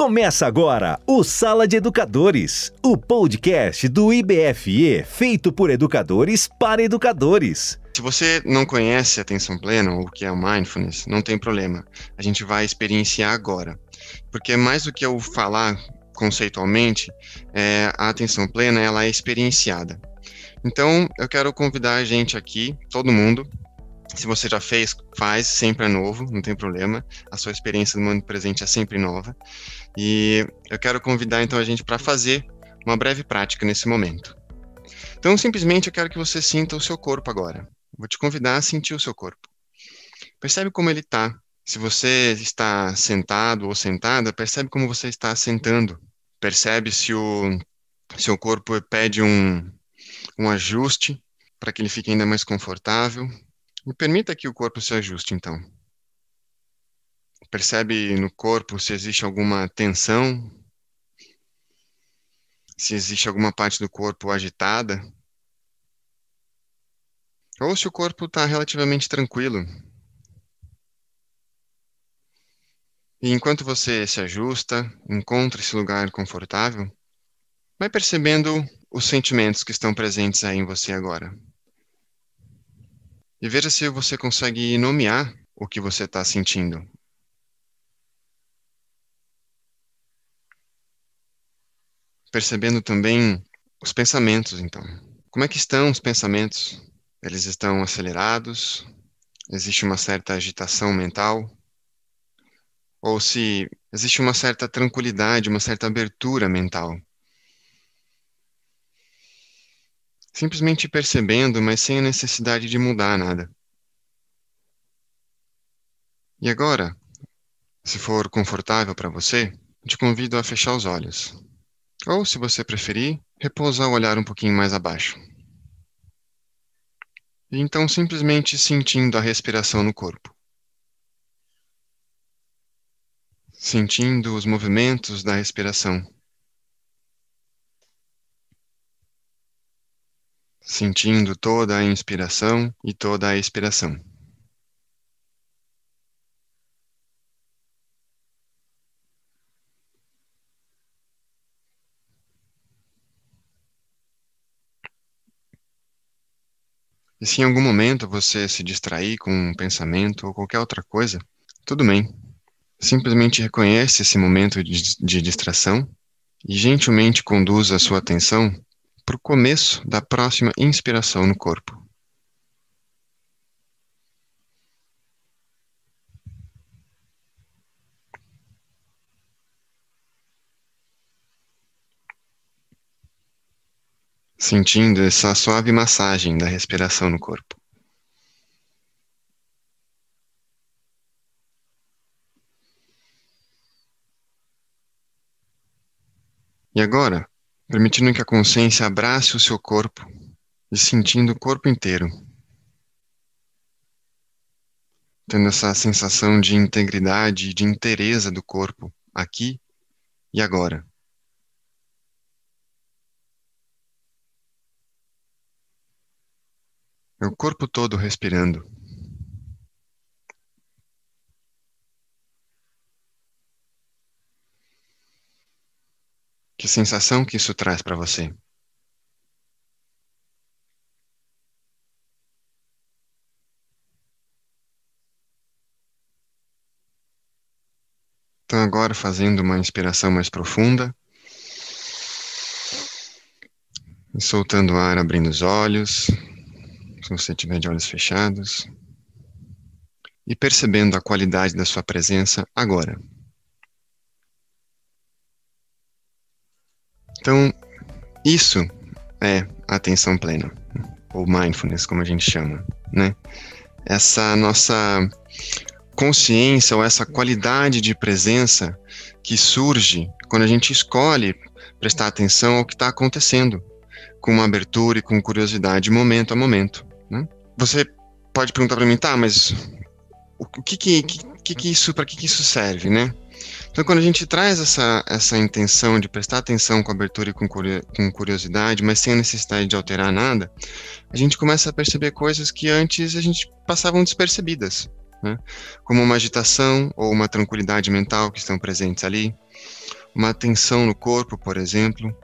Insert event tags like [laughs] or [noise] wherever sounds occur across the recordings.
Começa agora o Sala de Educadores, o podcast do IBFE feito por educadores para educadores. Se você não conhece atenção plena ou o que é o mindfulness, não tem problema. A gente vai experienciar agora. Porque mais do que eu falar conceitualmente, é, a atenção plena ela é experienciada. Então, eu quero convidar a gente aqui, todo mundo, se você já fez, faz, sempre é novo, não tem problema. A sua experiência no mundo presente é sempre nova. E eu quero convidar então a gente para fazer uma breve prática nesse momento. Então, simplesmente eu quero que você sinta o seu corpo agora. Vou te convidar a sentir o seu corpo. Percebe como ele está. Se você está sentado ou sentada, percebe como você está sentando. Percebe se o seu corpo pede um, um ajuste para que ele fique ainda mais confortável. Permita que o corpo se ajuste, então. Percebe no corpo se existe alguma tensão, se existe alguma parte do corpo agitada, ou se o corpo está relativamente tranquilo. E enquanto você se ajusta, encontra esse lugar confortável, vai percebendo os sentimentos que estão presentes aí em você agora. E veja se você consegue nomear o que você está sentindo, percebendo também os pensamentos, então. Como é que estão os pensamentos? Eles estão acelerados? Existe uma certa agitação mental? Ou se existe uma certa tranquilidade, uma certa abertura mental? Simplesmente percebendo, mas sem a necessidade de mudar nada. E agora, se for confortável para você, te convido a fechar os olhos. Ou, se você preferir, repousar o olhar um pouquinho mais abaixo. E então simplesmente sentindo a respiração no corpo. Sentindo os movimentos da respiração. Sentindo toda a inspiração e toda a expiração. E se em algum momento você se distrair com um pensamento ou qualquer outra coisa, tudo bem. Simplesmente reconhece esse momento de, de distração e gentilmente conduza a sua atenção para o começo da próxima inspiração no corpo. sentindo essa suave massagem da respiração no corpo. E agora, permitindo que a consciência abrace o seu corpo e sentindo o corpo inteiro. Tendo essa sensação de integridade e de inteireza do corpo aqui e agora. O corpo todo respirando. Que sensação que isso traz para você? Então, agora fazendo uma inspiração mais profunda. E soltando o ar, abrindo os olhos se você estiver de olhos fechados, e percebendo a qualidade da sua presença agora. Então, isso é atenção plena, ou mindfulness, como a gente chama, né? Essa nossa consciência ou essa qualidade de presença que surge quando a gente escolhe prestar atenção ao que está acontecendo, com uma abertura e com curiosidade, momento a momento. Né? Você pode perguntar para mim, tá, mas o que que, que, que isso, para que, que isso serve, né? Então, quando a gente traz essa, essa intenção de prestar atenção com abertura e com, com curiosidade, mas sem a necessidade de alterar nada, a gente começa a perceber coisas que antes a gente passavam despercebidas, né? como uma agitação ou uma tranquilidade mental que estão presentes ali, uma tensão no corpo, por exemplo,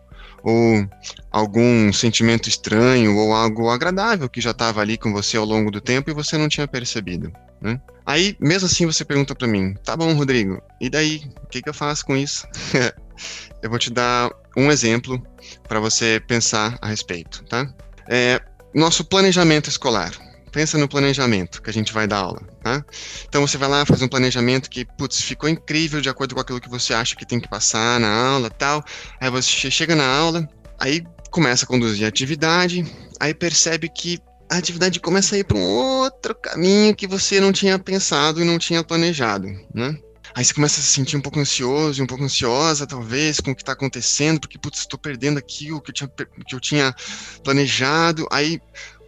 ou algum sentimento estranho ou algo agradável que já estava ali com você ao longo do tempo e você não tinha percebido. Né? Aí, mesmo assim, você pergunta para mim: tá bom, Rodrigo, e daí? O que, que eu faço com isso? [laughs] eu vou te dar um exemplo para você pensar a respeito, tá? É, nosso planejamento escolar. Pensa no planejamento que a gente vai dar aula, tá? Então você vai lá, faz um planejamento que, putz, ficou incrível de acordo com aquilo que você acha que tem que passar na aula tal. Aí você chega na aula, aí começa a conduzir a atividade, aí percebe que a atividade começa a ir para um outro caminho que você não tinha pensado e não tinha planejado, né? Aí você começa a se sentir um pouco ansioso, um pouco ansiosa, talvez, com o que está acontecendo, porque, putz, estou perdendo aquilo que eu, tinha, que eu tinha planejado. Aí,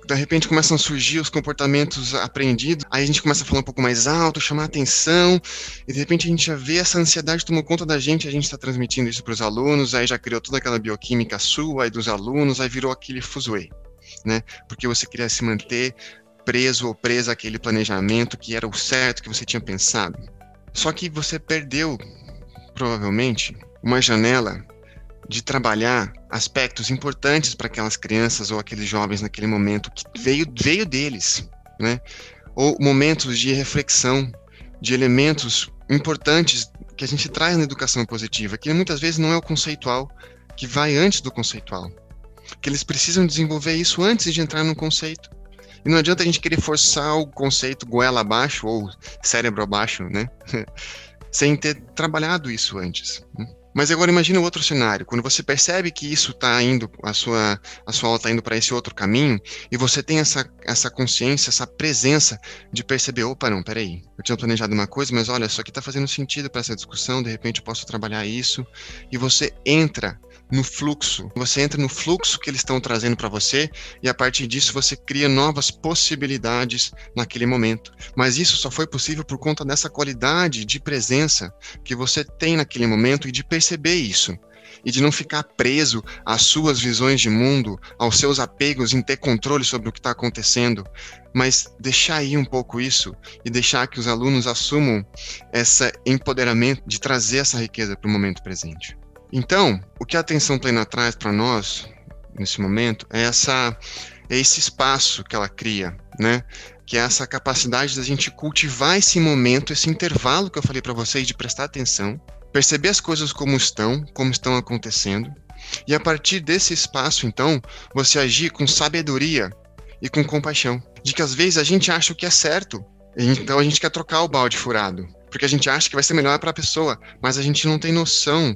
de repente, começam a surgir os comportamentos aprendidos. Aí a gente começa a falar um pouco mais alto, chamar atenção. E, de repente, a gente já vê essa ansiedade tomou conta da gente. A gente está transmitindo isso para os alunos. Aí já criou toda aquela bioquímica sua e dos alunos. Aí virou aquele fuzuê né? Porque você queria se manter preso ou presa àquele planejamento que era o certo que você tinha pensado. Só que você perdeu, provavelmente, uma janela de trabalhar aspectos importantes para aquelas crianças ou aqueles jovens naquele momento que veio, veio deles, né? Ou momentos de reflexão, de elementos importantes que a gente traz na educação positiva, que muitas vezes não é o conceitual, que vai antes do conceitual que eles precisam desenvolver isso antes de entrar no conceito. E não adianta a gente querer forçar o conceito goela abaixo ou cérebro abaixo, né? [laughs] Sem ter trabalhado isso antes. Né? Mas agora imagine o outro cenário, quando você percebe que isso está indo, a sua, a sua aula está indo para esse outro caminho, e você tem essa, essa consciência, essa presença de perceber, opa, não, peraí, eu tinha planejado uma coisa, mas olha, isso aqui está fazendo sentido para essa discussão, de repente eu posso trabalhar isso, e você entra no fluxo. Você entra no fluxo que eles estão trazendo para você e a partir disso você cria novas possibilidades naquele momento. Mas isso só foi possível por conta dessa qualidade de presença que você tem naquele momento e de perceber isso. E de não ficar preso às suas visões de mundo, aos seus apegos em ter controle sobre o que está acontecendo, mas deixar ir um pouco isso e deixar que os alunos assumam esse empoderamento de trazer essa riqueza para o momento presente. Então, o que a atenção plena traz para nós nesse momento é essa é esse espaço que ela cria, né? Que é essa capacidade da gente cultivar esse momento, esse intervalo que eu falei para vocês de prestar atenção, perceber as coisas como estão, como estão acontecendo, e a partir desse espaço, então, você agir com sabedoria e com compaixão. De que às vezes a gente acha o que é certo, então a gente quer trocar o balde furado, porque a gente acha que vai ser melhor para a pessoa, mas a gente não tem noção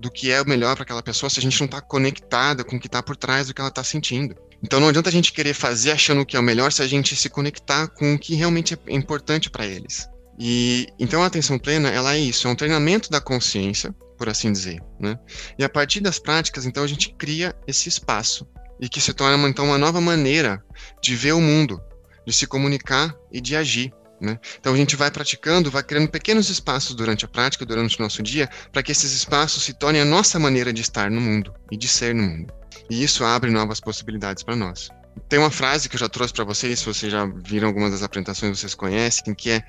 do que é o melhor para aquela pessoa se a gente não está conectada com o que está por trás do que ela está sentindo. Então não adianta a gente querer fazer achando que é o melhor se a gente se conectar com o que realmente é importante para eles. E então a atenção plena, ela é isso, é um treinamento da consciência, por assim dizer, né? E a partir das práticas, então a gente cria esse espaço e que se torna então uma nova maneira de ver o mundo, de se comunicar e de agir. Né? Então a gente vai praticando, vai criando pequenos espaços durante a prática, durante o nosso dia, para que esses espaços se tornem a nossa maneira de estar no mundo e de ser no mundo. E isso abre novas possibilidades para nós. Tem uma frase que eu já trouxe para vocês, se vocês já viram algumas das apresentações, vocês conhecem, que é: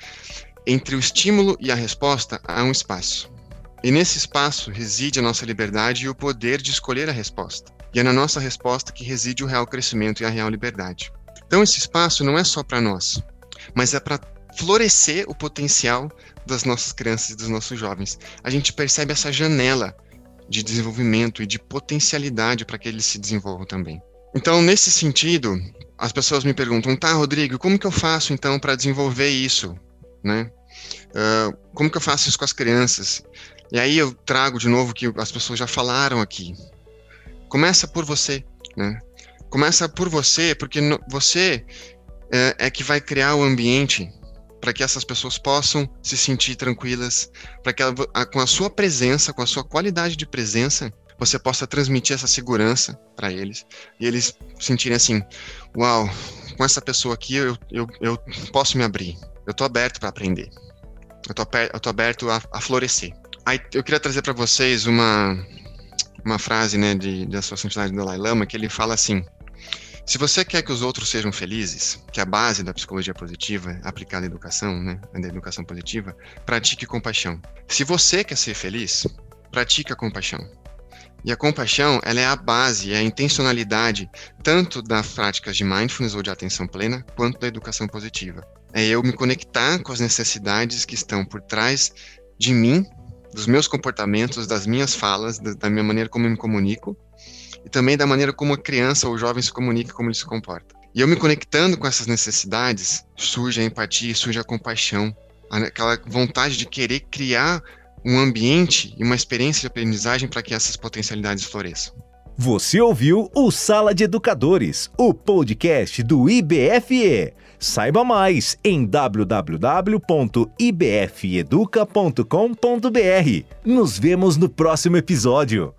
entre o estímulo e a resposta há um espaço. E nesse espaço reside a nossa liberdade e o poder de escolher a resposta. E é na nossa resposta que reside o real crescimento e a real liberdade. Então esse espaço não é só para nós, mas é para florescer o potencial das nossas crianças e dos nossos jovens. A gente percebe essa janela de desenvolvimento e de potencialidade para que eles se desenvolvam também. Então, nesse sentido, as pessoas me perguntam, tá, Rodrigo, como que eu faço então para desenvolver isso, né? Uh, como que eu faço isso com as crianças? E aí eu trago de novo que as pessoas já falaram aqui. Começa por você, né? Começa por você, porque no, você é, é que vai criar o ambiente para que essas pessoas possam se sentir tranquilas, para que ela, com a sua presença, com a sua qualidade de presença, você possa transmitir essa segurança para eles. E eles sentirem assim: uau, com essa pessoa aqui eu, eu, eu posso me abrir, eu estou aberto para aprender, eu estou aberto a, a florescer. Aí eu queria trazer para vocês uma, uma frase né, de, da Sua Santidade Dalai Lama que ele fala assim: se você quer que os outros sejam felizes, que a base da psicologia positiva aplicada à educação, né, da educação positiva, pratique compaixão. Se você quer ser feliz, pratique a compaixão. E a compaixão, ela é a base, é a intencionalidade tanto das práticas de mindfulness ou de atenção plena, quanto da educação positiva. É eu me conectar com as necessidades que estão por trás de mim, dos meus comportamentos, das minhas falas, da minha maneira como eu me comunico, e também da maneira como a criança ou o jovem se comunica, como ele se comporta. E eu me conectando com essas necessidades, surge a empatia, surge a compaixão, aquela vontade de querer criar um ambiente e uma experiência de aprendizagem para que essas potencialidades floresçam. Você ouviu o Sala de Educadores, o podcast do IBFE. Saiba mais em www.ibfeeduca.com.br. Nos vemos no próximo episódio.